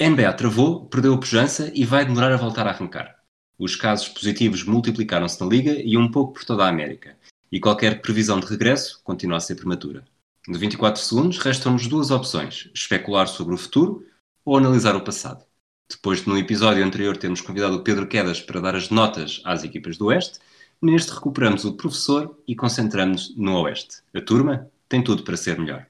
NBA travou, perdeu a pujança e vai demorar a voltar a arrancar. Os casos positivos multiplicaram-se na Liga e um pouco por toda a América. E qualquer previsão de regresso continua a ser prematura. De 24 segundos, restam-nos duas opções: especular sobre o futuro ou analisar o passado. Depois de no episódio anterior termos convidado o Pedro Quedas para dar as notas às equipas do Oeste, neste recuperamos o professor e concentramos-nos no Oeste. A turma tem tudo para ser melhor.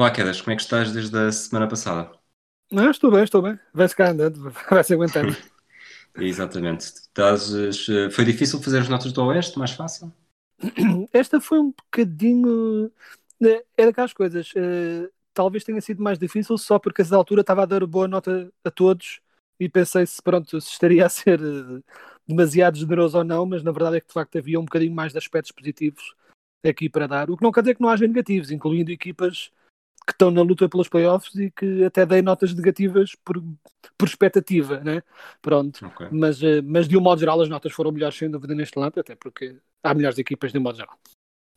Olá, Quedas, como é que estás desde a semana passada? Não, estou bem, estou bem. Vai-se cá andando, vai-se aguentando. Exatamente. Estás, eh, foi difícil fazer as notas do Oeste, mais fácil? Esta foi um bocadinho. Eh, é daquelas coisas. Eh, talvez tenha sido mais difícil só porque a essa altura estava a dar boa nota a todos e pensei se pronto se estaria a ser demasiado generoso ou não, mas na verdade é que de facto havia um bocadinho mais de aspectos positivos aqui para dar. O que não quer dizer que não haja negativos, incluindo equipas que estão na luta pelos playoffs e que até dei notas negativas por, por expectativa, né? Pronto. Okay. Mas, eh, mas de um modo geral as notas foram melhores sem dúvida neste lado, até porque há melhores equipas de um modo geral.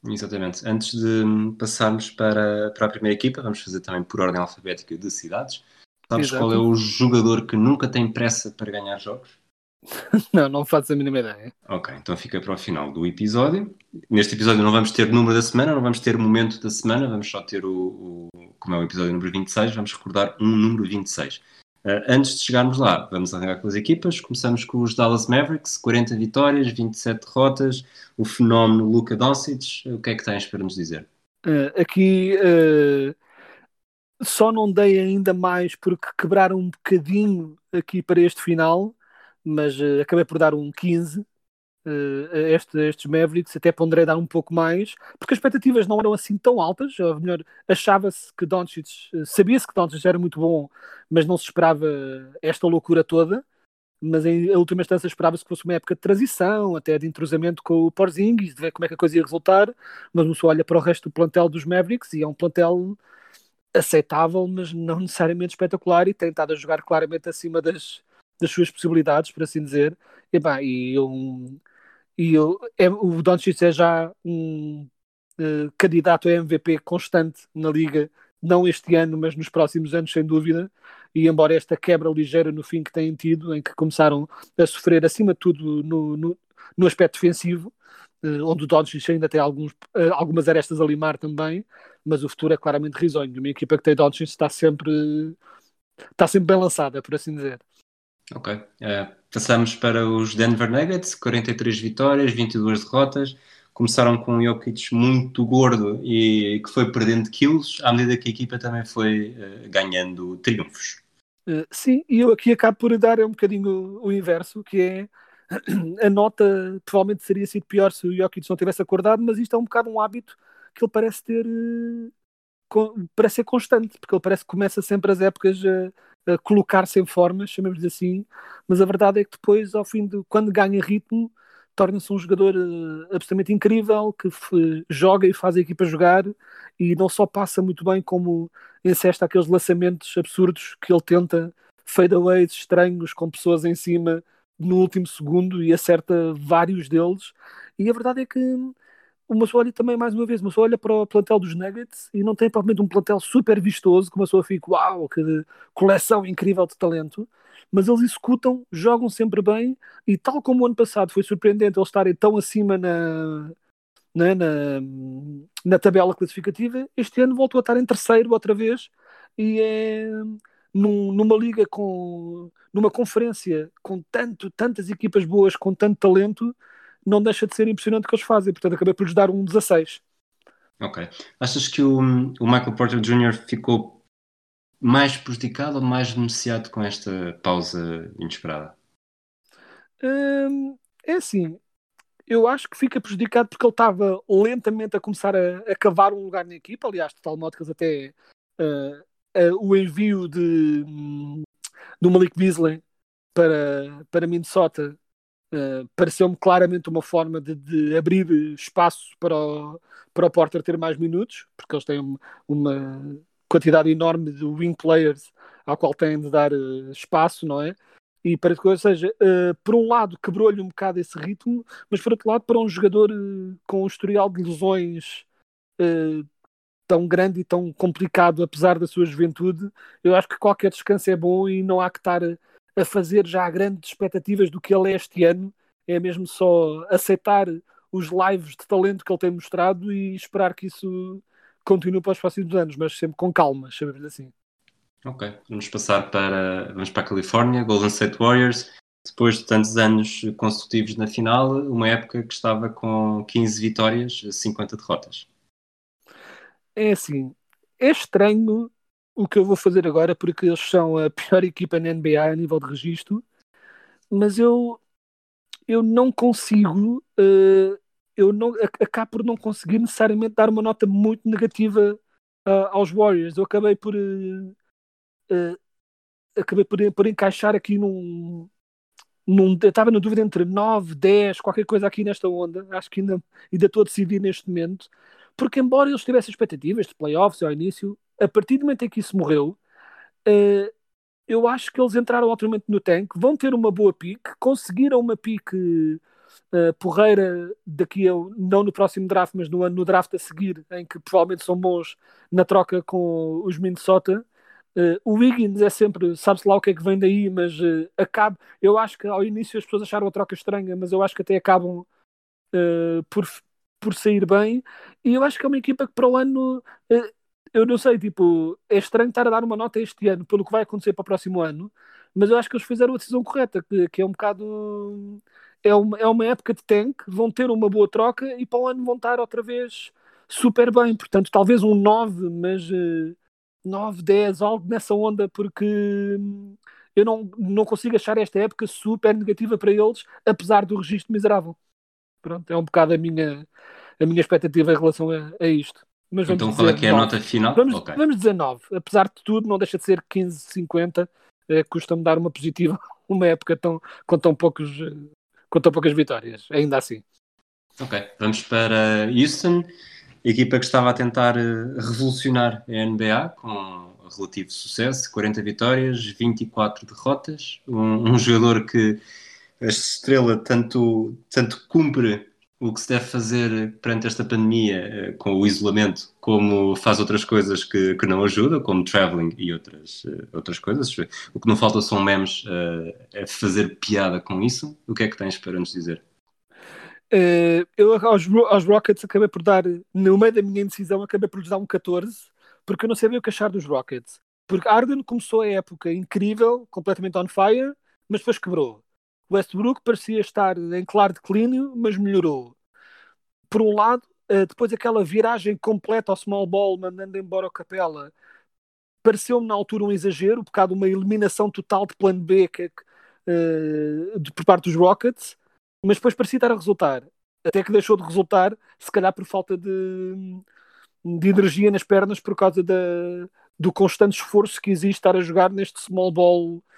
Exatamente. Antes de passarmos para, para a primeira equipa, vamos fazer também por ordem alfabética de cidades. Sabes Exato. qual é o jogador que nunca tem pressa para ganhar jogos? não, não faço a mínima ideia. Ok, então fica para o final do episódio. Neste episódio não vamos ter número da semana, não vamos ter momento da semana, vamos só ter o, o como é o episódio número 26, vamos recordar um número 26. Uh, eh, antes de chegarmos lá, vamos arrancar com as equipas. Começamos com os Dallas Mavericks, 40 vitórias, 27 derrotas, o fenómeno Luka Doncic. O que é que tens para nos dizer? Uh, aqui uh, só não dei ainda mais porque quebraram um bocadinho aqui para este final mas uh, acabei por dar um 15 uh, a, este, a estes Mavericks, até ponderei dar um pouco mais, porque as expectativas não eram assim tão altas, ou melhor, achava-se que Doncic, uh, sabia-se que Doncic era muito bom, mas não se esperava esta loucura toda, mas em última instância esperava-se que fosse uma época de transição, até de entrosamento com o Porzingis, de ver como é que a coisa ia resultar, mas você olha para o resto do plantel dos Mavericks e é um plantel aceitável, mas não necessariamente espetacular e tem estado a jogar claramente acima das, das suas possibilidades, por assim dizer. E, bah, e, eu, e eu, é, o Doncic é já um uh, candidato a MVP constante na liga, não este ano, mas nos próximos anos, sem dúvida. E embora esta quebra ligeira no fim que têm tido, em que começaram a sofrer acima de tudo no, no, no aspecto defensivo, uh, onde o Doncic ainda tem alguns, uh, algumas arestas a limar também, mas o futuro é claramente risonho. Uma equipa que tem Doncic está sempre está sempre bem lançada, por assim dizer. Ok. Uh, passamos para os Denver Nuggets, 43 vitórias, 22 derrotas. Começaram com um Jokic muito gordo e que foi perdendo quilos, à medida que a equipa também foi uh, ganhando triunfos. Uh, sim, e eu aqui acabo por dar um bocadinho o, inverso, que é a nota provavelmente seria sido pior se o Jokic não tivesse acordado, mas isto é um bocado um hábito que ele parece ter parece ser constante, porque ele parece que começa sempre as épocas a, colocar-se em formas, chamemos assim, mas a verdade é que depois, ao fim de quando ganha ritmo, torna-se um jogador uh, absolutamente incrível que joga e faz a equipa jogar e não só passa muito bem, como encesta aqueles lançamentos absurdos que ele tenta, fadeaways estranhos com pessoas em cima no último segundo e acerta vários deles. E a verdade é que uma pessoa olha também, mais uma vez, uma pessoa olha para o plantel dos Nuggets e não tem provavelmente um plantel super vistoso, que uma pessoa fica, uau, que coleção incrível de talento, mas eles executam, jogam sempre bem e tal como o ano passado foi surpreendente eles estarem tão acima na, na, na, na tabela classificativa, este ano voltou a estar em terceiro outra vez e é num, numa liga com numa conferência com tanto, tantas equipas boas, com tanto talento, não deixa de ser impressionante o que eles fazem. Portanto, acabei por lhes dar um 16. Ok. Achas que o, o Michael Porter Jr. ficou mais prejudicado ou mais beneficiado com esta pausa inesperada? Hum, é assim, eu acho que fica prejudicado porque ele estava lentamente a começar a, a cavar um lugar na equipa. Aliás, de tal modo que até uh, uh, o envio de, do Malik Beasley para, para Minnesota uh, pareceu-me claramente uma forma de, de, abrir espaço para o, para o Porter ter mais minutos, porque eles têm uma quantidade enorme de wing players ao qual têm de dar espaço, não é? E para, ou seja, uh, por um lado quebrou-lhe um bocado esse ritmo, mas por outro lado, para um jogador uh, com um historial de lesões uh, tão grande e tão complicado, apesar da sua juventude, eu acho que qualquer descanso é bom e não há que estar a, fazer já grandes expectativas do que ele é este ano. É mesmo só aceitar os lives de talento que ele tem mostrado e esperar que isso continue para os próximos anos, mas sempre com calma, chamemos-lhe assim. Ok, vamos passar para, vamos para a Califórnia, Golden State Warriors. Depois de tantos anos consecutivos na final, uma época que estava com 15 vitórias, 50 derrotas. É assim, é estranho o que eu vou fazer agora, porque eles são a pior equipa na NBA a nível de registro, mas eu, eu não consigo, uh, eu não, acabo por não conseguir necessariamente dar uma nota muito negativa uh, aos Warriors. Eu acabei por. Uh, acabei por, por encaixar aqui num, num, estava na dúvida entre 9, 10, qualquer coisa aqui nesta onda. Acho que ainda, ainda estou a decidir neste momento. Porque, embora eles tivessem expectativas de playoffs ao início, a partir do momento em que isso morreu, uh, eu acho que eles entraram automaticamente no tanque, vão ter uma boa pique, conseguiram uma pique uh, porreira daqui a, não no próximo draft, mas no, no draft a seguir, em que provavelmente são bons na troca com os Minnesota. Uh, o Wiggins é sempre, sabe-se lá o que é que vem daí, mas uh, acaba. Eu acho que ao início as pessoas acharam a troca estranha, mas eu acho que até acabam uh, por, por sair bem. E eu acho que é uma equipa que para o ano, eu não sei, tipo, é estranho estar a dar uma nota este ano pelo que vai acontecer para o próximo ano, mas eu acho que eles fizeram a decisão correta, que, que é um bocado. É uma, é uma época de tank, vão ter uma boa troca e para o ano vão estar outra vez super bem. Portanto, talvez um 9, mas 9, 10, algo nessa onda, porque hum, eu não, não consigo achar esta época super negativa para eles, apesar do registro miserável. Pronto, é um bocado a minha, a minha expectativa em relação a, a isto. Mas então qual é que é a nota final? Vamos, okay. vamos dizer 9. Apesar de tudo, não deixa de ser 15, 50. É, Custa-me dar uma positiva uma época tão, com, tão poucos, com tão poucas vitórias, ainda assim. Ok, vamos para Houston equipa que estava a tentar eh, revolucionar a NBA com relativo sucesso, 40 vitórias, 24 derrotas, um, um jogador que a estrela tanto, tanto cumpre o que se deve fazer perante esta pandemia eh, com o isolamento, como faz outras coisas que, que não ajudam, como traveling e outras, eh, outras coisas. O que não falta são memes a fazer piada com isso. O que é que tens para nos dizer? Uh, eu aos, aos, Rockets acabei por dar, no meio da minha indecisão, acabei por lhes dar um 14, porque eu não sabia o que achar dos Rockets. Porque Arden começou a época incrível, completamente on fire, mas depois quebrou. Westbrook parecia estar em claro declínio, mas melhorou. Por um lado, uh, depois aquela viragem completa ao small ball, mandando embora o Capela, pareceu-me na altura um exagero, um bocado uma eliminação total de plano B que, uh, de, por parte dos Rockets mas depois parecia estar a resultar. Até que deixou de resultar, se calhar por falta de, de energia nas pernas por causa da, do constante esforço que existe estar a jogar neste small ball eh,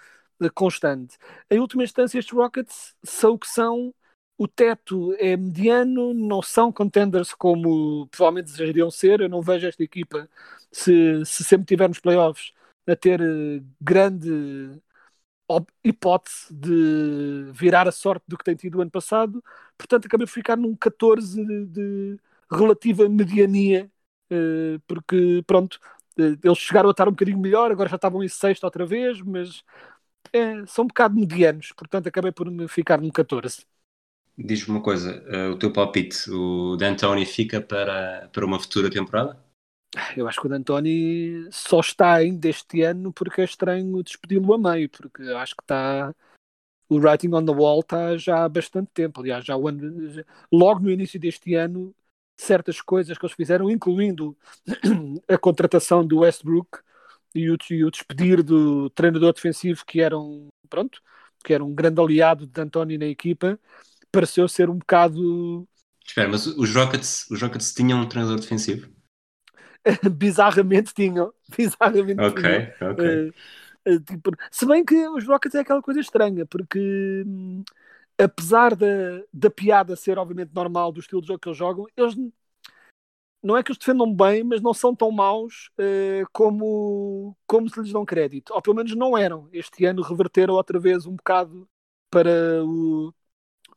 constante. Em última instância, estes Rockets são o que são. O teto é mediano, não são contenders como provavelmente desejariam ser. Eu não vejo esta equipa, se, se sempre tivermos playoffs, a ter eh, grande hipótese de virar a sorte do que tem tido o ano passado, portanto acabei por ficar num 14 de, de relativa mediania, uh, porque pronto, eles chegaram a estar um bocadinho melhor, agora já estavam em sexto outra vez, mas é, são um bocado medianos, portanto acabei por ficar num 14. Diz-me uma coisa, uh, o teu palpite, o D'Antoni fica para, para uma futura temporada? Eu acho que o D'Antoni só está ainda este ano porque é estranho despedi-lo a meio, porque acho que está. O writing on the wall está já há bastante tempo. Aliás, já, ano, logo no início deste ano, certas coisas que eles fizeram, incluindo a contratação do Westbrook e o, e o despedir do treinador defensivo, que era um, pronto, que era um grande aliado de D'Antoni na equipa, pareceu ser um bocado. Espera, mas os Rockets, os Rockets tinham um treinador defensivo? Bizarramente tinham. Bizarramente Ok, tinham. ok. Uh, tipo, se bem que os Rockets é aquela coisa estranha, porque hum, apesar da, da piada ser obviamente normal do estilo de jogo que eles jogam, eles não é que os defendam bem, mas não são tão maus uh, como, como se lhes dão crédito. Ou pelo menos não eram. Este ano reverteram outra vez um bocado para o.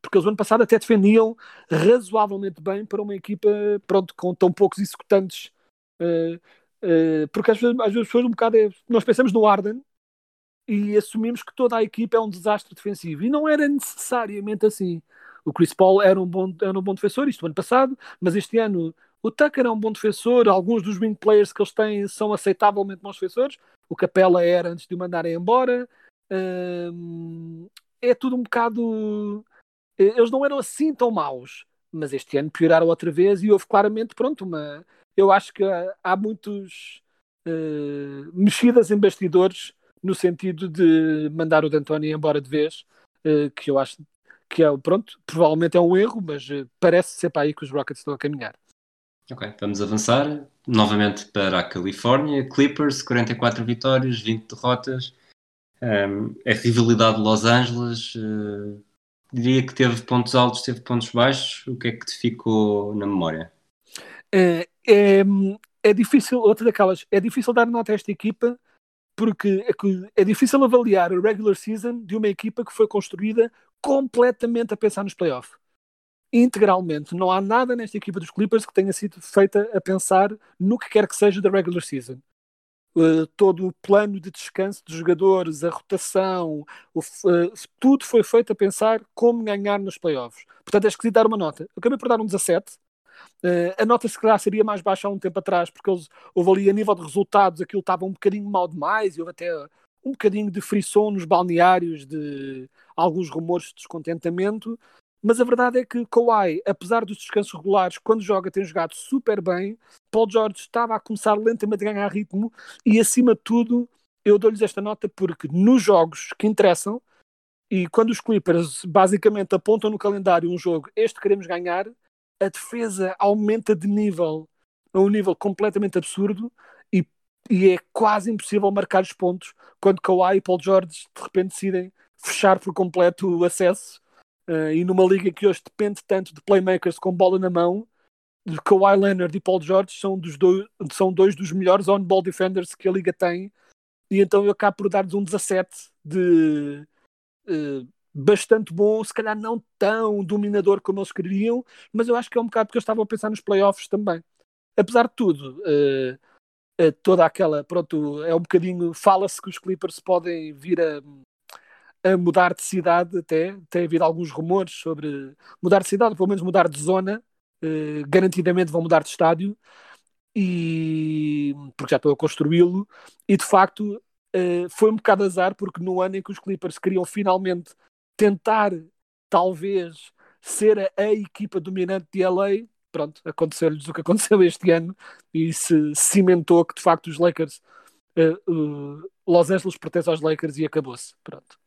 Porque eles ano passado até defendiam razoavelmente bem para uma equipa pronto, com tão poucos executantes. Uh, uh, porque às vezes, às vezes um bocado é, nós pensamos no Arden e assumimos que toda a equipa é um desastre defensivo. E não era necessariamente assim. O Chris Paul era um bom, era um bom defensor, isto ano passado, mas este ano o Tucker é um bom defensor, alguns dos wing players que eles têm são aceitavelmente bons defensores. O Capela era antes de o mandarem embora. Hum, é tudo um bocado. Eles não eram assim tão maus, mas este ano pioraram outra vez e houve claramente, pronto, uma. Eu acho que há muitos uh, mexidas em bastidores no sentido de mandar o D'Antoni embora de vez, uh, que eu acho que é, pronto, provavelmente é um erro, mas uh, parece ser para aí que os Rockets estão a caminhar. Ok, vamos avançar novamente para a Califórnia. Clippers, 44 vitórias, 20 derrotas. Um, a rivalidade de Los Angeles, uh, diria que teve pontos altos, teve pontos baixos. O que é que te ficou na memória? É, é, é difícil, outra daquelas, é difícil dar nota a esta equipa porque é, é difícil avaliar a regular season de uma equipa que foi construída completamente a pensar nos playoffs integralmente. Não há nada nesta equipa dos Clippers que tenha sido feita a pensar no que quer que seja da regular season. Uh, todo o plano de descanso dos jogadores, a rotação, o, uh, tudo foi feito a pensar como ganhar nos playoffs. Portanto, é esquisito dar uma nota. Eu acabei por dar um 17. Uh, a nota se calhar seria mais baixa há um tempo atrás, porque eles, houve ali a nível de resultados, aquilo estava um bocadinho mal demais e houve até um bocadinho de frisson nos balneários, de alguns rumores de descontentamento. Mas a verdade é que Kawhi, apesar dos descansos regulares, quando joga tem jogado super bem. Paul George estava a começar lentamente a ganhar ritmo e, acima de tudo, eu dou-lhes esta nota porque nos jogos que interessam e quando os Clippers basicamente apontam no calendário um jogo, este queremos ganhar, a defesa aumenta de nível a um nível completamente absurdo e, e é quase impossível marcar os pontos quando Kawhi e Paul George de repente decidem fechar por completo o acesso Uh, e numa liga que hoje depende tanto de playmakers com bola na mão, Kawhi Leonard e Paul George são, dos dois, são dois dos melhores on-ball defenders que a liga tem. E então eu acabo por dar-lhes um 17 de uh, bastante bom, se calhar não tão dominador como eles queriam, mas eu acho que é um bocado porque eu estava a pensar nos playoffs também. Apesar de tudo, uh, toda aquela, pronto, é um bocadinho, fala-se que os Clippers podem vir a a mudar de cidade até. Tem havido alguns rumores sobre mudar de cidade, pelo menos mudar de zona. Uh, garantidamente vão mudar de estádio. E porque já estou a construí-lo. E de facto uh, foi um bocado azar, porque no ano em que os Clippers queriam finalmente tentar, talvez, ser a, a equipa dominante de LA, pronto, aconteceu-lhes o que aconteceu este ano e se cimentou que de facto os Lakers, uh, uh, Los Angeles pertence aos Lakers e acabou-se. Pronto.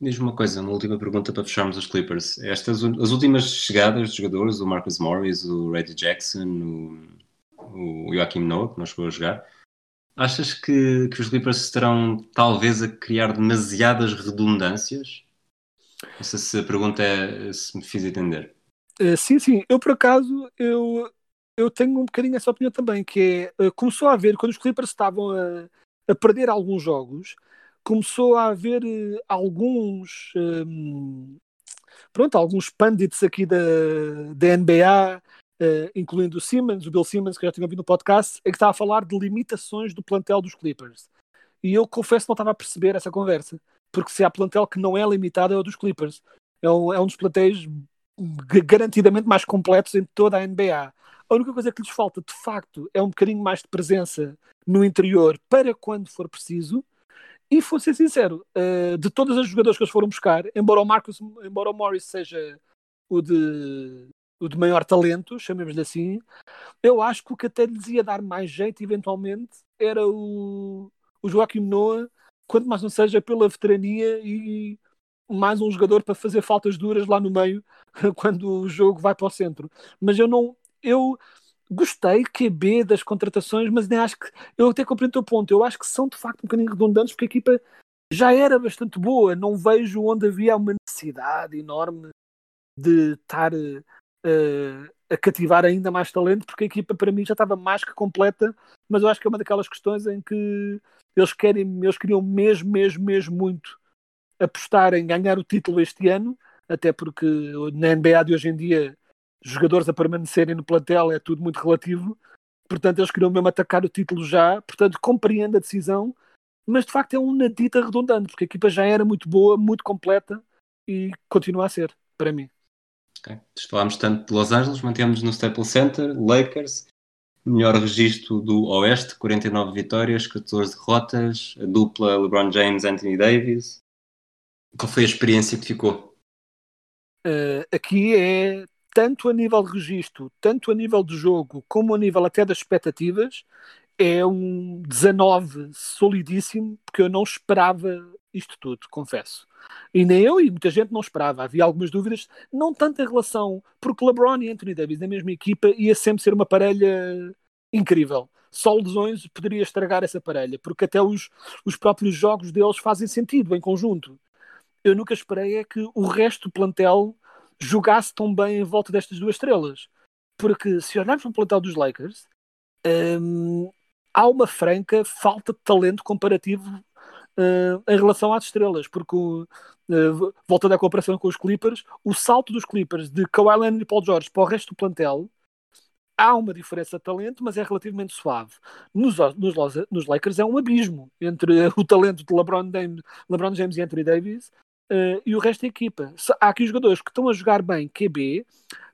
Diz-me uma coisa, uma última pergunta para fecharmos os Clippers. Estas, as últimas chegadas de jogadores, o Marcus Morris, o Reggie Jackson, o, o Joaquim Noah, que não chegou a jogar, achas que, que os Clippers estarão talvez a criar demasiadas redundâncias? Não sei se a pergunta é se me fiz entender. Uh, sim, sim. Eu, por acaso, eu, eu tenho um bocadinho essa opinião também, que é, uh, começou a haver, quando os Clippers estavam a, a perder alguns jogos, começou a haver uh, alguns um, pronto, alguns pundits aqui da, da NBA, uh, eh, incluindo o Simmons, o Bill Simmons, que já tinha ouvido no podcast, é que estava a falar de limitações do plantel dos Clippers. E eu confesso que não estava a perceber essa conversa, porque se há plantel que não é limitado é o dos Clippers. É um, é um dos plantéis garantidamente mais completos em toda a NBA. A única coisa que lhes falta, de facto, é um bocadinho mais de presença no interior para quando for preciso e vou ser sincero, uh, de todas as jogadores que eles foram buscar, embora o Marcus, embora o Morris seja o de, o de maior talento, chamemos-lhe assim, eu acho que o que até lhes ia dar mais jeito, eventualmente, era o, o Joaquim Noah, quanto mais não seja pela veterania e mais um jogador para fazer faltas duras lá no meio quando o jogo vai para o centro. Mas eu não. Eu gostei QB das contratações, mas nem acho que. Eu até compreendo o teu ponto. Eu acho que são de facto um bocadinho redundantes porque a equipa já era bastante boa. Não vejo onde havia uma necessidade enorme de estar uh, a cativar ainda mais talento, porque a equipa para mim já estava mais que completa. Mas eu acho que é uma daquelas questões em que eles querem, eles queriam mesmo, mesmo, mesmo muito apostar em ganhar o título este ano, até porque na NBA de hoje em dia jogadores a permanecerem no plantel é tudo muito relativo. Portanto, eles queriam mesmo atacar o título já. Portanto, compreendo a decisão, mas de facto é um nadita redundante, porque a equipa já era muito boa, muito completa e continua a ser, para mim. Okay. Falámos tanto de Los Angeles, mantemos no Staples Center, Lakers, melhor registro do Oeste, 49 vitórias, 14 derrotas, a dupla LeBron James, Anthony Davis. Qual foi a experiência que ficou? Uh, aqui é tanto a nível de registro, tanto a nível de jogo, como a nível até das expectativas, é um 19 solidíssimo, porque eu não esperava isto tudo, confesso. E nem eu e muita gente não esperava. Havia algumas dúvidas, não tanto em relação, porque LeBron e Anthony Davis na mesma equipa ia sempre ser uma parelha incrível. Só lesões poderia estragar essa parelha, porque até os, os próprios jogos deles fazem sentido em conjunto. Eu nunca esperei é que o resto do plantel jogasse tão bem em volta destas duas estrelas. Porque se olharmos para o plantel dos Lakers, hum, há uma franca falta de talento comparativo uh, em relação às estrelas, porque uh, voltando à comparação com os Clippers, o salto dos Clippers de Kawhi Leonard e Paul George para o resto do plantel há uma diferença de talento, mas é relativamente suave. Nos, nos, nos Lakers é um abismo entre o talento de LeBron James, LeBron James e Anthony Davis uh, e o resto da equipa. Há aqui jogadores que estão a jogar bem QB,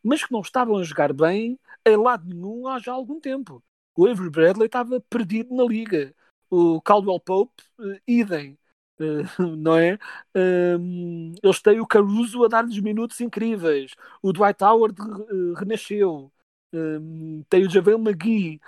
mas que não estavam a jogar bem em lado nenhum há já algum tempo. O Avery Bradley estava perdido na liga. O Caldwell Pope, uh, idem. Uh, não é? Um, eles têm o Caruso a dar-lhes minutos incríveis. O Dwight Howard renasceu. Um, tem o Javel McGee.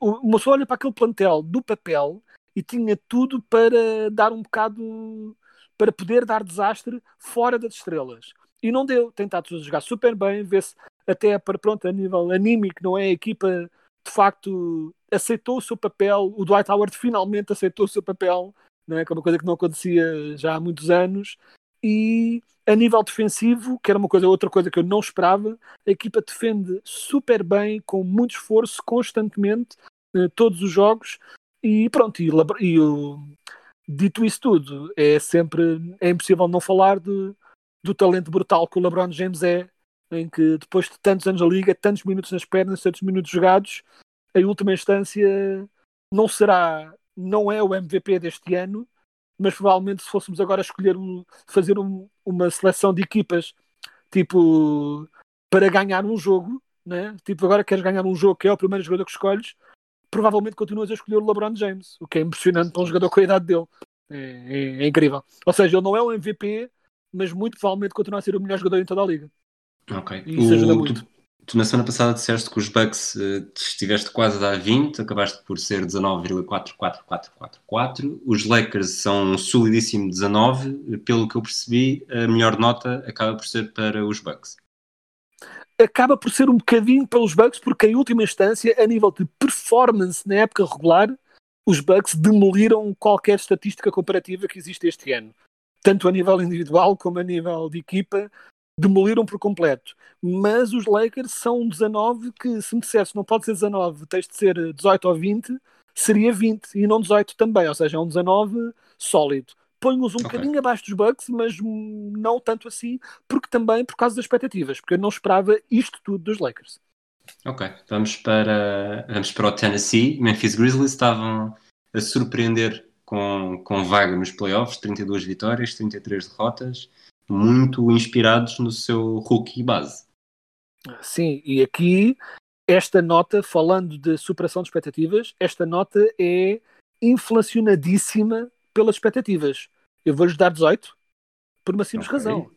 Uma pessoa olha para aquele plantel do papel e tinha tudo para dar um bocado para poder dar desastre fora das estrelas. E não deu. Tem estado a jogar super bem, vê-se até para pronto, a nível anímico, não é? A equipa de facto aceitou o seu papel, o Dwight Howard finalmente aceitou o seu papel, não é? que é uma coisa que não acontecia já há muitos anos. E a nível defensivo, que era uma coisa, outra coisa que eu não esperava, a equipa defende super bem, com muito esforço, constantemente, eh, todos os jogos. E pronto, e, e o, dito isso tudo, é sempre é impossível não falar de, do talento brutal que o LeBron James é, em que depois de tantos anos na liga, tantos minutos nas pernas, tantos minutos jogados, em última instância não será, não é o MVP deste ano, mas provavelmente se fôssemos agora escolher um, fazer um, uma seleção de equipas tipo para ganhar um jogo, né? tipo agora queres ganhar um jogo que é o primeiro jogador que escolhes, provavelmente continuas a escolher o LeBron James, o que é impressionante para um jogador com a idade dele. É, é, é, incrível. Ou seja, ele não é um MVP, mas muito provavelmente continua a ser o melhor jogador em toda a liga. Ok. E isso o, ajuda muito. Tu, tu, na semana passada disseste que os Bucks uh, estiveste quase a dar 20, acabaste por ser 19,44444. Os Lakers são um solidíssimo 19. Pelo que eu percebi, a melhor nota acaba por ser para os Bucks acaba por ser um bocadinho pelos Bucks, porque em última instância, a nível de performance na época regular, os Bucks demoliram qualquer estatística comparativa que existe este ano. Tanto a nível individual como a nível de equipa, demoliram por completo. Mas os Lakers são um 19 que, se me dissesse não pode ser 19, tens de ser 18 ou 20, seria 20 e não 18 também, ou seja, é um 19 sólido ponho-os um okay. bocadinho abaixo dos Bucks, mas não tanto assim, porque também por causa das expectativas, porque eu não esperava isto tudo dos Lakers. Ok, vamos para, vamos para o Tennessee. Memphis Grizzlies estavam a surpreender com, com vaga nos playoffs, 32 vitórias, 33 derrotas, muito inspirados no seu rookie base. Sim, e aqui esta nota, falando de superação de expectativas, esta nota é inflacionadíssima pelas expectativas. Eu vou-lhes dar 18 por uma simples okay. razão.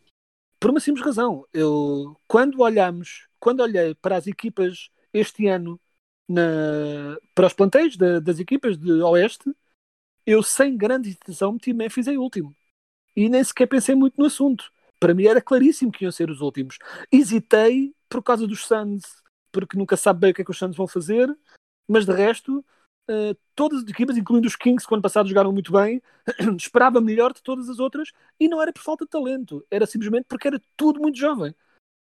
Por uma simples razão. Eu, quando olhamos, quando olhei para as equipas este ano, na, para os planteios das equipas de Oeste, eu sem grande hesitação meti Memphis em último. e nem sequer pensei muito no assunto. Para mim era claríssimo que iam ser os últimos. Hesitei por causa dos Suns, porque nunca sabe bem o que é que os Suns vão fazer, mas de resto, uh, todas as equipas, incluindo os Kings, que ano passado jogaram muito bem, esperava melhor de todas as outras e não era por falta de talento, era simplesmente porque era tudo muito jovem.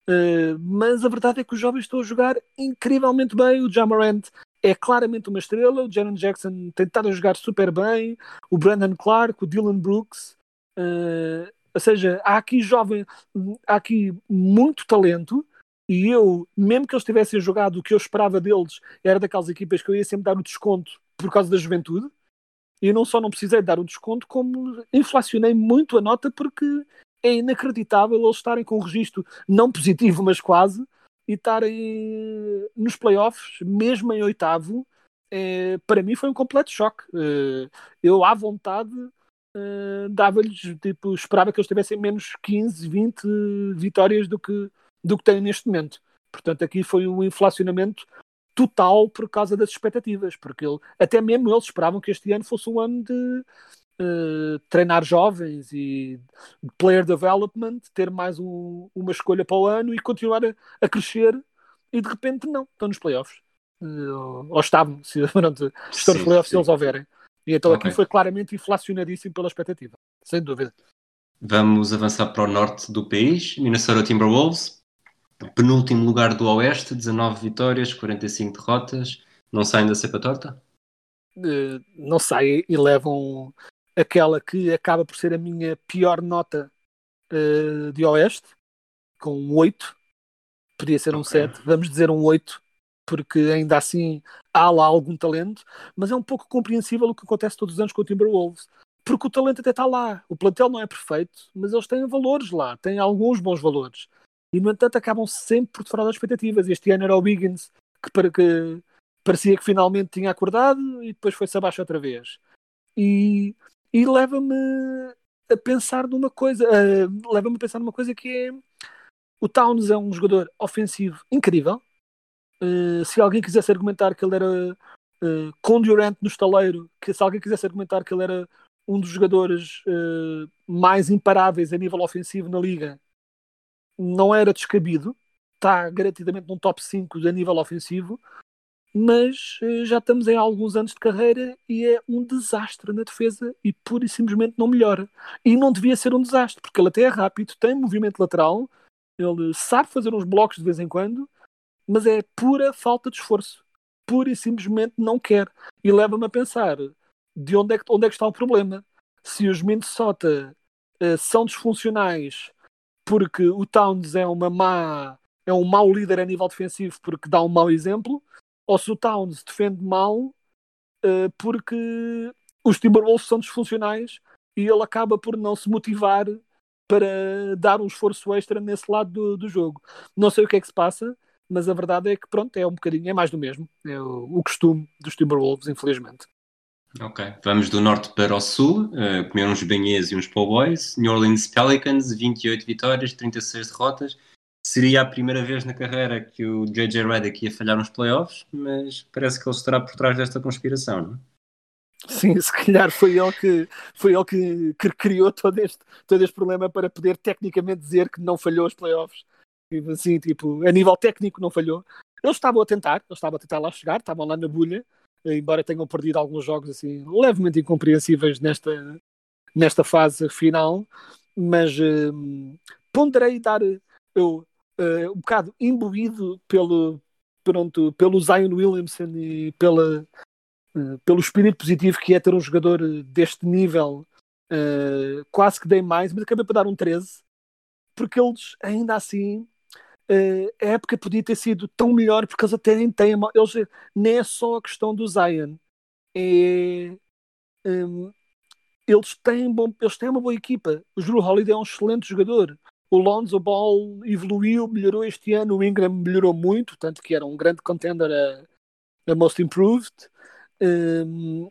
Uh, mas a verdade é que os jovens estão a jogar incrivelmente bem. O Jamarant é claramente uma estrela. O Jaron Jackson tem estado a jogar super bem. O Brandon Clark, o Dylan Brooks. Uh, ou seja, há aqui jovem, há aqui muito talento. E eu, mesmo que eles tivessem jogado o que eu esperava deles, era daquelas equipas que eu ia sempre dar o desconto por causa da juventude. E não só não precisei dar o desconto, como inflacionei muito a nota porque é inacreditável eles estarem com um registro não positivo, mas quase, e estarem nos playoffs, mesmo em oitavo, é, para mim foi um completo choque. É, eu, à vontade, é, dava-lhes, tipo, esperava que eles tivessem menos 15, 20 vitórias do que, do que têm neste momento. Portanto, aqui foi um inflacionamento total por causa das expectativas, porque ele, até mesmo eles esperavam que este ano fosse um ano de uh, treinar jovens e player development, ter mais um, uma escolha para o ano e continuar a, a, crescer e de repente não, estão nos playoffs. Uh, ou estavam, se, pronto, estão sim, nos playoffs sim. se eles houverem. E então okay. aqui foi claramente inflacionadíssimo pela expectativa, sem dúvida. Vamos avançar para o norte do país, Minnesota Timberwolves, penúltimo lugar do Oeste, 19 vitórias, 45 derrotas. Não saem da cepa torta? Uh, não saem e levam aquela que acaba por ser a minha pior nota uh, de Oeste, com um 8. Podia ser um okay. 7, vamos dizer um 8, porque ainda assim há lá algum talento, mas é um pouco compreensível o que acontece todos os anos com o Timberwolves. Porque o talento até está lá. O plantel não é perfeito, mas eles têm valores lá, têm alguns bons valores. E, no entanto, acabam sempre por fora das expectativas. Este ano era o Wiggins, que, para, que parecia que finalmente tinha acordado e depois foi-se abaixo outra vez. E e leva-me a pensar numa coisa, uh, leva-me a pensar numa coisa que é o Towns é um jogador ofensivo incrível. Uh, se alguém quisesse argumentar que ele era uh, com Durant no estaleiro, que se alguém quisesse argumentar que ele era um dos jogadores uh, mais imparáveis a nível ofensivo na liga, não era descabido. Está garantidamente num top 5 a nível ofensivo mas eh, já estamos em alguns anos de carreira e é um desastre na defesa e pura e simplesmente não melhora. E não devia ser um desastre, porque ele até é rápido, tem movimento lateral, ele sabe fazer uns blocos de vez em quando, mas é pura falta de esforço. Pura e simplesmente não quer. E leva-me a pensar de onde é, que, onde é que está o problema. Se os Minnesota uh, são disfuncionais porque o Towns é uma má é um mau líder a nível defensivo porque dá um mau exemplo, ou se o Towns defende mal uh, porque os Timberwolves são disfuncionais e ele acaba por não se motivar para dar um esforço extra nesse lado do, do jogo. Não sei o que é que se passa, mas a verdade é que pronto, é um bocadinho, é mais do mesmo. É o, o costume dos Timberwolves, infelizmente. Ok, vamos do norte para o sul, uh, comer uns banhês e uns po' boys. New Orleans Pelicans, 28 vitórias, 36 derrotas seria a primeira vez na carreira que o JJ Redick ia falhar nos playoffs, mas parece que ele estará por trás desta conspiração, não é? Sim, se calhar foi ele que, foi ele que, que criou todo este, todo este problema para poder tecnicamente dizer que não falhou os playoffs. Assim, tipo, a nível técnico não falhou. Eles estavam a tentar, eles estavam a tentar lá chegar, estavam lá na bulha, embora tenham perdido alguns jogos assim levemente incompreensíveis nesta, nesta fase final, mas hum, ponderei dar eu uh, um bocado imbuído pelo, pronto, pelo Zion Williamson e pela, uh, pelo espírito positivo que é ter um jogador deste nível, uh, quase que dei mais, mas acabei por dar um 13, porque eles ainda assim. Uh, a época podia ter sido tão melhor porque eles até nem têm eles, nem é só a questão do Zion. É, um, eles, têm bom, eles têm uma boa equipa. O Drew Holiday é um excelente jogador. O Lonzo Ball evoluiu, melhorou este ano, o Ingram melhorou muito, tanto que era um grande contender a, a Most Improved. Um,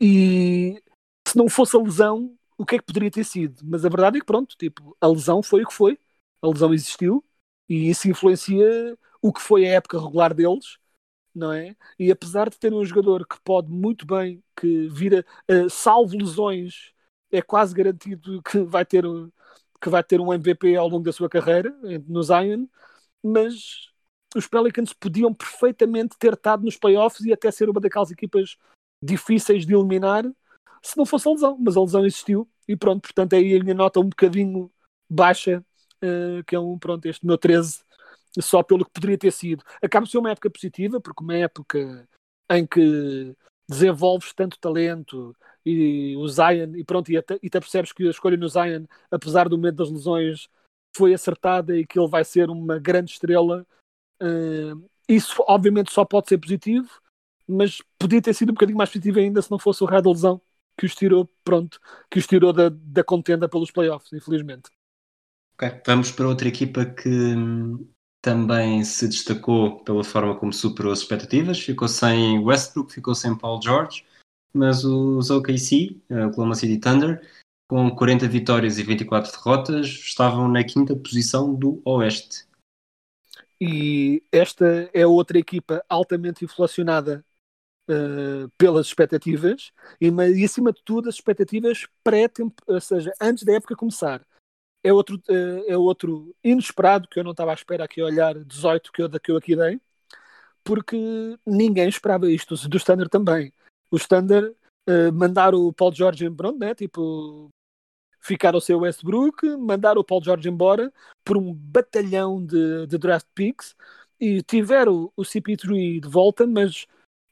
e se não fosse a lesão, o que é que poderia ter sido? Mas a verdade é que pronto, tipo, a lesão foi o que foi, a lesão existiu e isso influencia o que foi a época regular deles, não é? E apesar de ter um jogador que pode muito bem, que vira, uh, salvo lesões, é quase garantido que vai ter que vai ter um MVP ao longo da sua carreira no Zion, mas os Pelicans podiam perfeitamente ter estado nos playoffs e até ser uma daquelas equipas difíceis de eliminar se não fosse a lesão, mas a lesão existiu e pronto, portanto aí a minha nota um bocadinho baixa, uh, que é um, pronto, este meu 13, só pelo que poderia ter sido. Acaba por ser uma época positiva, porque uma época em que desenvolves tanto talento e o Zion, e pronto, e até, e percebes que a escolha no Zion, apesar do medo das lesões, foi acertada e que ele vai ser uma grande estrela. Uh, isso obviamente só pode ser positivo, mas podia ter sido um bocadinho mais positivo ainda se não fosse o raio da lesão que os tirou, pronto, que os tirou da, da contenda pelos playoffs, infelizmente. Ok, vamos para outra equipa que hum, também se destacou pela forma como superou as expectativas, ficou sem Westbrook, ficou sem Paul George, mas os OKC, o Oklahoma City Thunder, com 40 vitórias e 24 derrotas, estavam na quinta posição do Oeste. E esta é outra equipa altamente inflacionada uh, pelas expectativas e, e, acima de tudo, as expectativas pré-tempo, ou seja, antes da época começar. É outro, uh, é outro inesperado que eu não estava à espera aqui olhar 18 que eu, que eu aqui dei, porque ninguém esperava isto, do Standard também. O Standard uh, mandar o Paul George pronto, né? Tipo, ficar ao seu Westbrook, mandar o Paul George embora por um batalhão de, de draft picks e tiveram o, o CP3 de volta, mas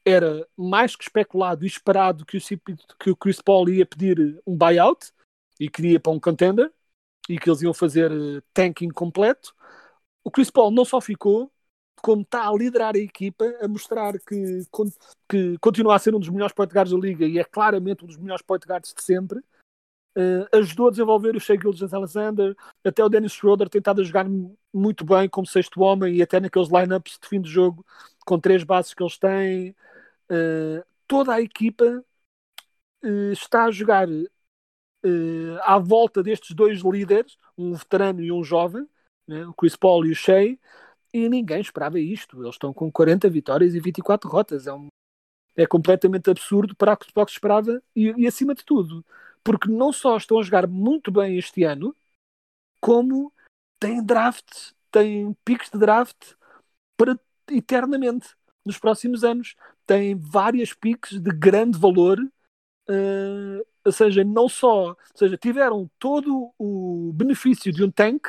era mais que especulado e esperado que o, CP, que o Chris Paul ia pedir um buyout e queria para um contender e que eles iam fazer eh, tanking completo. O Chris Paul não só ficou, como está a liderar a equipa, a mostrar que, que continua a ser um dos melhores point guards da liga e é claramente um dos melhores point guards de sempre. Uh, ajudou a desenvolver o Shea Gilgis Alexander, até o Dennis Schroeder tentado jogar muito bem como sexto homem e até naqueles lineups de fim de jogo com três bases que eles têm. Uh, toda a equipa uh, está a jogar à volta destes dois líderes, um veterano e um jovem, né, o Chris Paul e o Shea, e ninguém esperava isto. Eles estão com 40 vitórias e 24 derrotas. É, um, é completamente absurdo para o que se esperava e, e acima de tudo porque não só estão a jogar muito bem este ano, como têm draft, têm picos de draft para eternamente nos próximos anos. Têm várias picks de grande valor, uh, ou seja, não só, ou seja, tiveram todo o benefício de um tank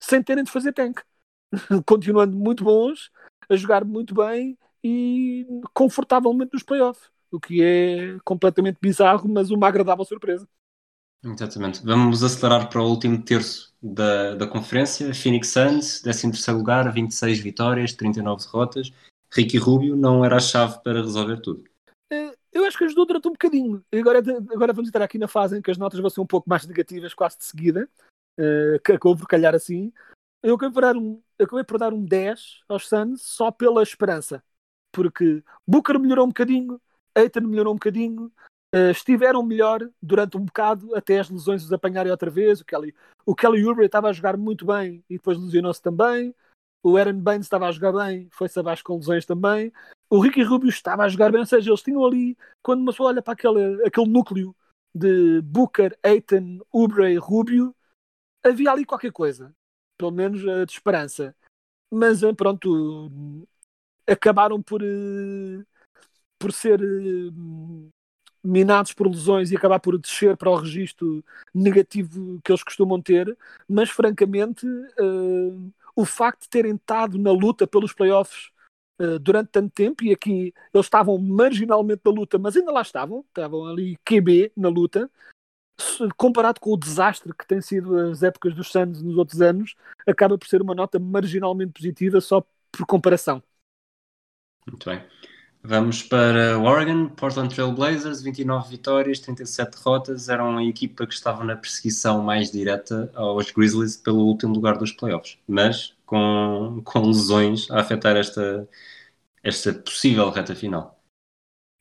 sem terem de fazer tank, continuando muito bons, a jogar muito bem e confortavelmente nos playoffs o que é completamente bizarro, mas uma agradável surpresa. Exatamente. Vamos acelerar para o último terço da, da conferência. Phoenix Suns, 13 lugar, 26 vitórias, 39 derrotas. Ricky Rubio não era a chave para resolver tudo. Eu acho que ajudou durante um bocadinho. Agora, agora vamos entrar aqui na fase em que as notas vão ser um pouco mais negativas, quase de seguida. Uh, que acabou por calhar assim. Eu acabei por, dar um, acabei por dar um 10 aos Suns só pela esperança. Porque Booker melhorou um bocadinho, Aiton melhorou um bocadinho, uh, estiveram melhor durante um bocado até as lesões os apanharem outra vez. O Kelly, o Kelly Oubre estava a jogar muito bem e depois lesionou-se também. O Aaron Baines estava a jogar bem, foi-se abaixo com lesões também. O Ricky Rubio estava a jogar bem, ou seja, eles tinham ali, quando uma pessoa olha para aquele, aquele núcleo de Booker, Aiton, Oubre e Rubio, havia ali qualquer coisa, pelo menos uh, de esperança. Mas pronto, acabaram por, uh, por ser minados por lesões e acabar por descer para o registro negativo que eles costumam ter, mas francamente uh, o facto de terem estado na luta pelos playoffs uh, durante tanto tempo, e aqui eles estavam marginalmente na luta, mas ainda lá estavam, estavam ali QB na luta, comparado com o desastre que tem sido as épocas dos Suns nos outros anos, acaba por ser uma nota marginalmente positiva só por comparação. Muito bem. Vamos para Oregon, Portland Trail Blazers, 29 vitórias, 37 derrotas. Eram a equipa que estava na perseguição mais direta aos Grizzlies pelo último lugar dos playoffs, mas com, com lesões a afetar esta, esta possível reta final.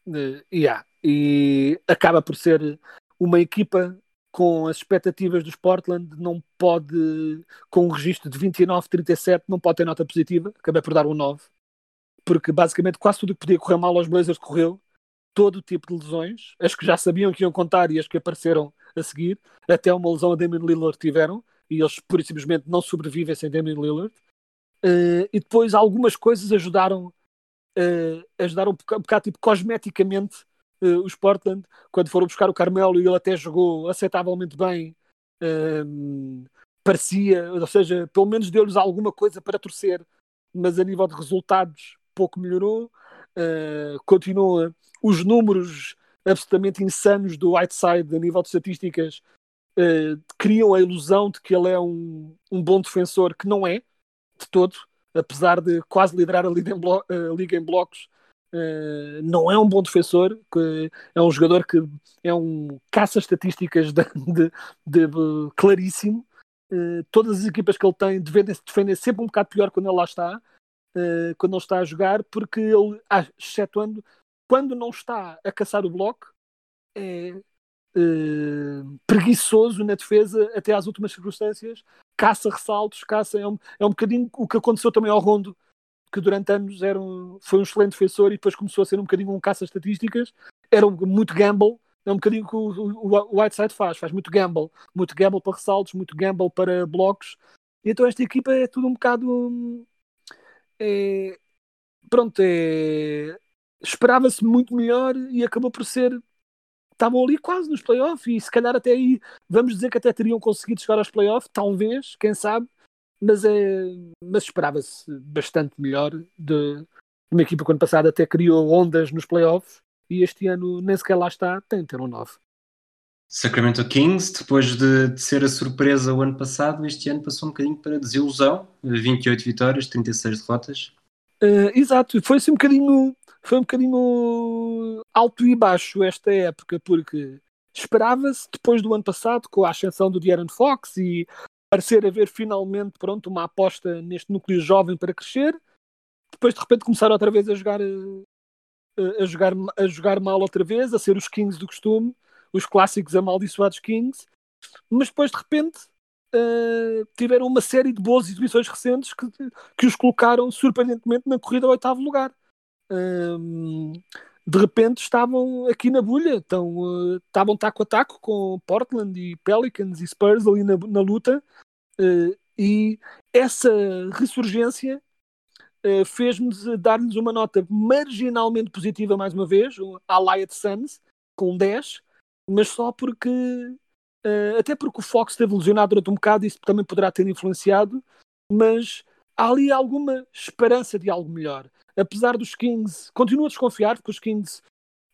Uh, yeah. E acaba por ser uma equipa com as expectativas dos Portland, não pode, com um registro de 29-37, não pode ter nota positiva. Acabei por dar um 9 porque basicamente quase tudo que podia correr mal aos Blazers correu, todo o tipo de lesões, as que já sabiam que iam contar e as que apareceram a seguir, até uma lesão a Damian Lillard tiveram, e eles pura e simplesmente não sobrevivem sem Damian Lillard. Uh, e depois algumas coisas ajudaram, uh, ajudaram um bocado, tipo, cosmeticamente uh, os Portland, quando foram buscar o Carmelo e ele até jogou aceitavelmente bem, parecia, ou seja, pelo menos deu-lhes alguma coisa para torcer, mas a nível de resultados pouco melhorou. continua os números absolutamente insanos do Whiteside a nível de estatísticas uh, criam a ilusão de que ele é um, um bom defensor, que não é, de todo, apesar de quase liderar a liga em, blo a liga em blocos, uh, não é um bom defensor, é um jogador que é um caça estatísticas de, de, de, claríssimo. Uh, todas as equipas que ele tem defendem-se defendem sempre um bocado pior quando ele lá está, uh, quando ele está a jogar, porque ele, ah, excetuando quando não está a caçar o bloco, é uh, preguiçoso na defesa até às últimas circunstâncias, caça ressaltos, caça. É um, é um bocadinho o que aconteceu também ao Rondo, que durante anos era um, foi um excelente defensor e depois começou a ser um bocadinho um caça estatísticas. Era um, muito gamble. É um bocadinho o que o, o, Whiteside faz, faz muito gamble, muito gamble para ressaltos, muito gamble para blocos. E então esta equipa é tudo um bocado. É, pronto, é, esperava-se muito melhor e acabou por ser. Estavam ali quase nos playoffs e se calhar até aí, vamos dizer que até teriam conseguido chegar aos playoffs, talvez, quem sabe, mas, é, mas esperava-se bastante melhor. De, uma equipa que ano passado até criou ondas nos playoffs e este ano nem sequer lá está, tem ter um 9. Sacramento Kings, depois de, de, ser a surpresa o ano passado, este ano passou um bocadinho para desilusão, 28 vitórias, 36 derrotas. Uh, exato, foi assim um bocadinho foi um bocadinho alto e baixo esta época, porque esperava-se, depois do ano passado, com a ascensão do De'Aaron Fox e parecer haver finalmente pronto, uma aposta neste núcleo jovem para crescer, depois de repente começaram outra vez a jogar a jogar, a jogar mal outra vez, a ser os Kings do costume, os clássicos amaldiçoados Kings, mas depois de repente uh, tiveram uma série de boas exibições recentes que, que os colocaram surpreendentemente na corrida ao oitavo lugar. De repente estavam aqui na bulha, então, uh, estavam taco a taco com Portland e Pelicans e Spurs ali na, na luta, uh, e essa ressurgência uh, fez-nos dar-lhes uma nota marginalmente positiva mais uma vez, a Light Suns, com 10, mas só porque, até porque o Fox esteve lesionado durante um bocado, isso também poderá ter influenciado, mas há ali alguma esperança de algo melhor apesar dos Kings, continuo a desconfiar, porque os Kings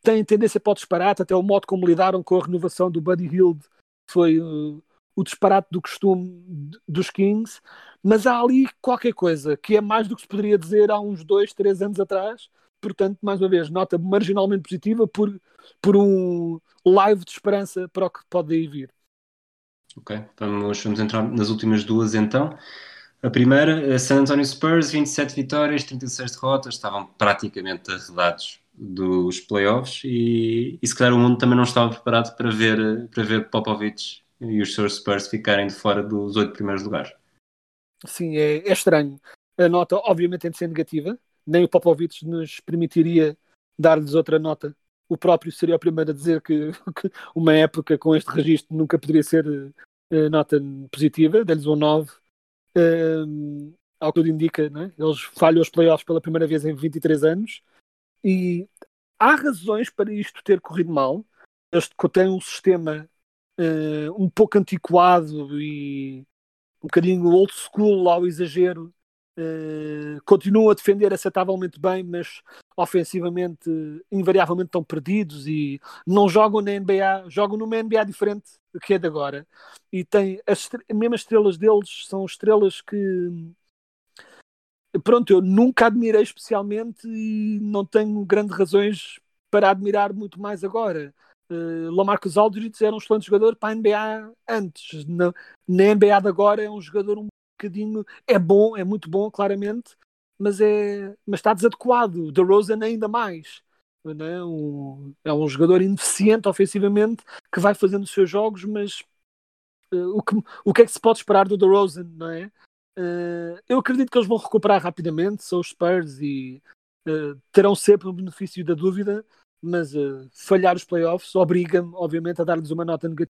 têm tendência para o disparate, até o modo como lidaram com a renovação do Buddy Hield foi uh, o disparate do costume dos Kings, mas há ali qualquer coisa que é mais do que se poderia dizer há uns dois, três anos atrás. Portanto, mais uma vez, nota marginalmente positiva por, por um live de esperança para o que pode aí vir. Ok, vamos, vamos entrar nas últimas duas então. A primeira, San Antonio Spurs, 27 vitórias, 36 derrotas, estavam praticamente arredados dos playoffs e, e se calhar o mundo também não estava preparado para ver, para ver Popovich e os seus Spurs ficarem de fora dos oito primeiros lugares. Sim, é, é, estranho. A nota, obviamente, tem de ser negativa. Nem o Popovich nos permitiria dar-lhes outra nota. O próprio seria o primeiro a dizer que, que uma época com este registro nunca poderia ser uh, nota positiva. Dê-lhes um 9 um, ao que tudo indica, né? eles falham os playoffs pela primeira vez em 23 anos e há razões para isto ter corrido mal. Eles têm um sistema uh, um pouco antiquado e um bocadinho old school ao exagero Uh, continuam a defender aceitavelmente bem, mas ofensivamente, invariavelmente estão perdidos e não jogam na NBA, jogam numa NBA diferente que é de agora. E tem as mesmas estrelas deles, são estrelas que pronto, eu nunca admirei especialmente e não tenho grandes razões para admirar muito mais agora. Uh, Lamarcus Aldridge era um excelente jogador para a NBA antes. Na, na NBA de agora é um jogador um bocadinho. É bom, é muito bom, claramente, mas, é, mas está desadequado. The Rosen ainda mais. É? Um, é um jogador ineficiente ofensivamente que vai fazendo os seus jogos, mas uh, o, que, o que é que se pode esperar do The Rosen, não é? Uh, eu acredito que eles vão recuperar rapidamente, são os Spurs e uh, terão sempre o benefício da dúvida, mas falhar os playoffs obriga-me, obviamente, a dar-lhes uma nota negativa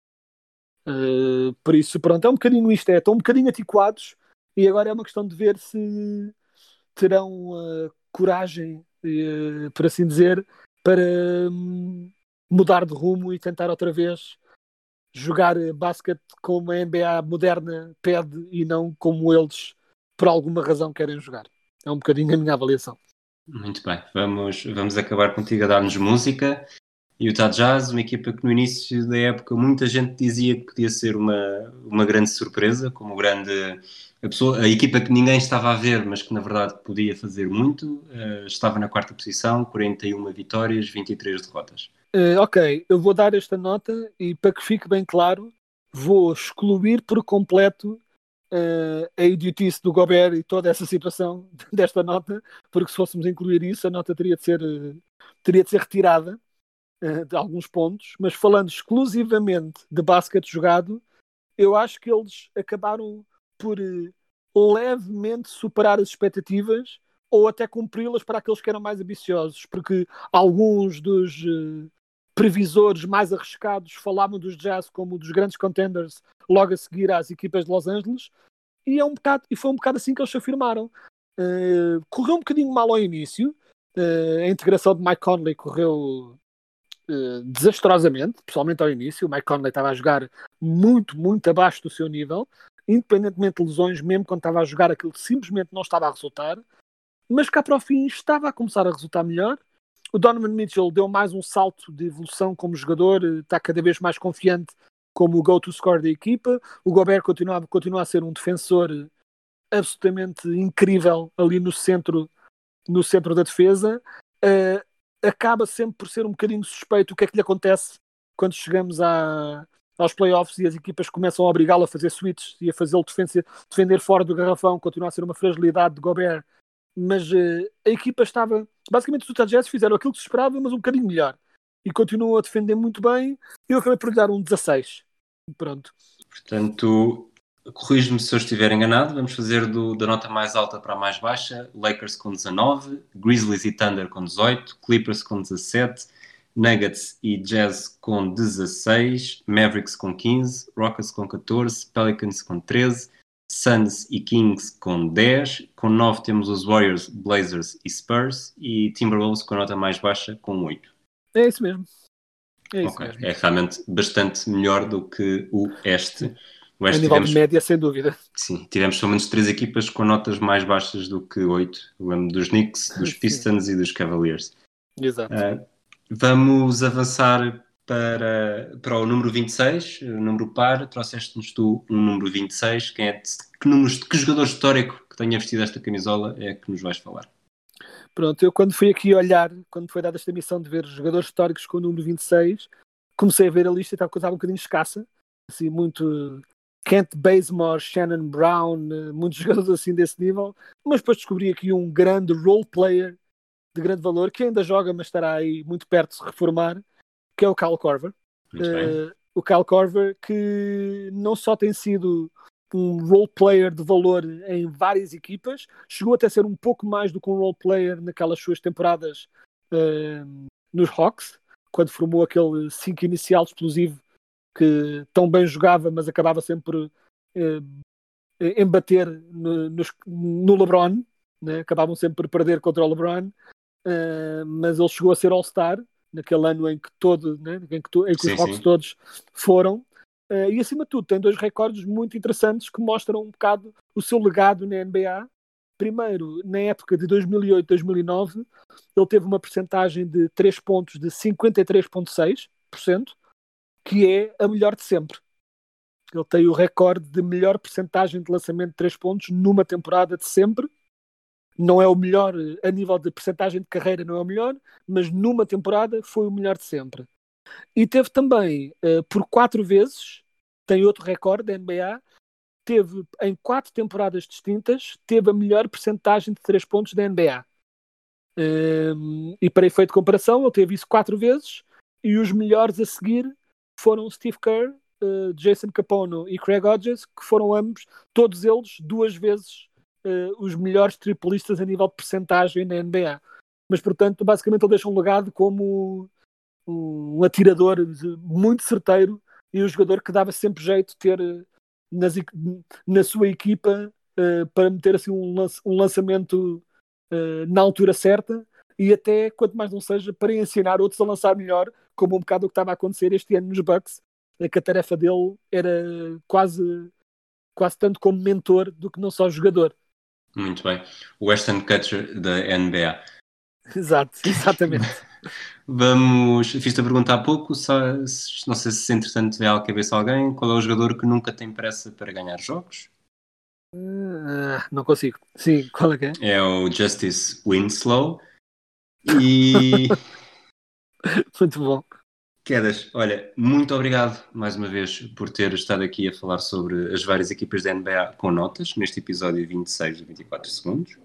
Uh, por isso, pronto, é um bocadinho isto, é, estão um bocadinho antiquados e agora é uma questão de ver se terão uh, coragem, uh, por assim dizer, para um, mudar de rumo e tentar outra vez jogar basquete como a NBA moderna pede e não como eles, por alguma razão, querem jogar. É um bocadinho a minha avaliação. Muito bem, vamos, vamos acabar contigo a dar-nos música. E o Utah Jazz, uma equipa que no início da época muita gente dizia que podia ser uma, uma grande surpresa, como grande a, pessoa, a equipa que ninguém estava a ver, mas que na verdade podia fazer muito, uh, estava na quarta posição, 41 vitórias, 23 derrotas. Uh, ok, eu vou dar esta nota e para que fique bem claro, vou excluir por completo uh, a idiotice do Gobert e toda essa situação desta nota, porque se fôssemos incluir isso, a nota teria de ser, teria de ser retirada de alguns pontos, mas falando exclusivamente de basquete jogado, eu acho que eles acabaram por uh, levemente superar as expectativas ou até cumpri-las para aqueles que eram mais ambiciosos, porque alguns dos uh, previsores mais arriscados falavam dos Jazz como dos grandes contenders logo a seguir às equipas de Los Angeles, e, é um bocado, e foi um bocado assim que eles se afirmaram. Uh, correu um bocadinho mal ao início, uh, a integração de Mike Conley correu uh, desastrosamente, principalmente ao início. O Mike Conley estava a jogar muito, muito abaixo do seu nível, independentemente de lesões, mesmo quando estava a jogar aquilo simplesmente não estava a resultar. Mas cá para o fim estava a começar a resultar melhor. O Donovan Mitchell deu mais um salto de evolução como jogador, está cada vez mais confiante como o go-to score da equipa. O Gobert continua, continua a ser um defensor absolutamente incrível ali no centro, no centro da defesa. Acaba sempre por ser um bocadinho suspeito o que é que lhe acontece quando chegamos a, aos playoffs e as equipas começam a obrigá-lo a fazer switches e a fazê-lo defender fora do garrafão, continua a ser uma fragilidade de Gobert, mas uh, a equipa estava, basicamente os Utah Jazz fizeram aquilo que se esperava, mas um bocadinho melhor, e continuam a defender muito bem, eu acabei por lhe dar um 16, pronto. Portanto, corrijo-me se eu estiver enganado, vamos fazer do, da nota mais alta para a mais baixa, Lakers com 19, Grizzlies e Thunder com 18, Clippers com 17, Nuggets e Jazz com 16, Mavericks com 15, Rockets com 14, Pelicans com 13, Suns e Kings com 10, com 9 temos os Warriors, Blazers e Spurs e Timberwolves com nota mais baixa com 8. É isso mesmo. É, isso okay. mesmo. é realmente bastante melhor do que o este. A nível tivemos, de média, sem dúvida. Sim, tivemos pelo menos três equipas com notas mais baixas do que oito. lembro dos Knicks, dos Pistons e dos Cavaliers. Exato. Uh, vamos avançar para, para o número 26, o número par. Trouxeste-nos tu um número 26. Quem é de, que, números, que jogador histórico que tenha vestido esta camisola é que nos vais falar? Pronto, eu quando fui aqui olhar, quando foi dada esta missão de ver jogadores históricos com o número 26, comecei a ver a lista e estava, estava um bocadinho escassa, assim, muito Kent Bazemore, Shannon Brown, eh, muitos jogadores assim desse nível, mas depois descobri aqui um grande role player de grande valor que ainda joga, mas estará aí muito perto de se reformar, que é o Kyle Corver. Uh, o Kyle Corver que não só tem sido um role player de valor em várias equipas, chegou até a ser um pouco mais do que um role player naquelas suas temporadas uh, nos Hawks, quando formou aquele 5 inicial explosivo que tão bem jogava, mas acabava sempre por eh, embater no, no, no LeBron, né? acabavam sempre por perder contra o LeBron, uh, mas ele chegou a ser All-Star naquele ano em que, todo, né? em que, em que sim, os Hawks todos foram. E acima de tudo, tem dois recordes muito interessantes que mostram um bocado o seu legado na NBA. Primeiro, na época de 2008-2009, ele teve uma percentagem de 3 pontos de 53,6%, que é a melhor de sempre. Ele tem o recorde de melhor percentagem de lançamento de 3 pontos numa temporada de sempre. Não é o melhor a nível de percentagem de carreira, não é o melhor, mas numa temporada foi o melhor de sempre. E teve também, uh, por quatro vezes, tem outro recorde da NBA, teve em quatro temporadas distintas, teve a melhor percentagem de 3 pontos da NBA. Um, ehm, e para efeito de comparação, ele teve isso quatro vezes, e os melhores a seguir foram Steve Kerr, uh, Jason Capono e Craig Hodges, que foram ambos, todos eles, duas vezes uh, os melhores triplistas a nível de percentagem na NBA. Mas, portanto, basicamente ele deixa um legado como um atirador muito certeiro e o jogador que dava sempre jeito de ter nas, na sua equipa uh, para meter assim um, um lançamento na altura certa e até, quanto mais não seja, para ensinar outros a lançar melhor, como um bocado o que estava a acontecer este ano nos Bucks, que a tarefa dele era quase, quase tanto como mentor do que não só jogador. Muito bem. O Western Catcher da NBA. Exato, exatamente. Vamos, fiz-te a pergunta há pouco, não sei se entretanto vê à cabeça alguém, qual é o jogador que nunca tem pressa para ganhar jogos? Uh, não consigo. Sim, qual é que é? É o Justice Winslow. E. muito bom. Quedas, olha, muito obrigado mais uma vez por ter estado aqui a falar sobre as várias equipas da NBA com notas, neste episódio 26 de 24 segundos.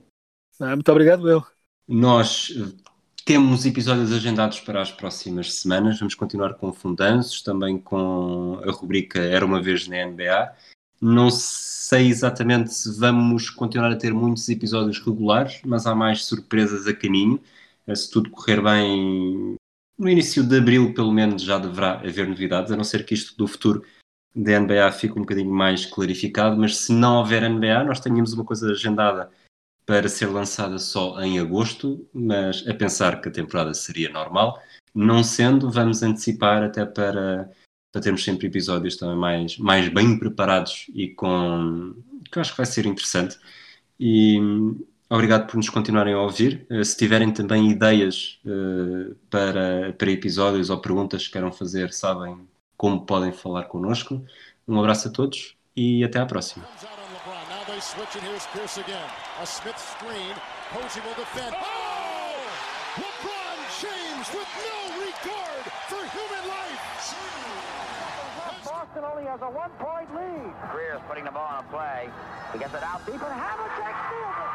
Ah, muito obrigado, eu. Nós temos episódios agendados para as próximas semanas. Vamos continuar com fundanços, também com a rubrica Era uma vez na NBA. Não sei exatamente se vamos continuar a ter muitos episódios regulares, mas há mais surpresas a caminho. Se tudo correr bem, no início de abril, pelo menos, já deverá haver novidades, a não ser que isto do futuro da NBA fique um bocadinho mais clarificado. Mas se não houver NBA, nós tenhamos uma coisa agendada para ser lançada só em agosto, mas a pensar que a temporada seria normal. Não sendo, vamos antecipar até para, para termos sempre episódios também mais, mais bem preparados e com que eu acho que vai ser interessante. E obrigado por nos continuarem a ouvir. Uh, se tiverem também ideias uh, para, para episódios ou perguntas que queiram fazer, sabem como podem falar connosco. Um abraço a todos e até à próxima. switch, and here's Pierce again. A Smith screen. Posey will defend. Oh! LeBron James with no regard for human life. Boston only has a one-point lead. Greer's putting the ball on a play. He gets it out deep, and Havlicek steals it.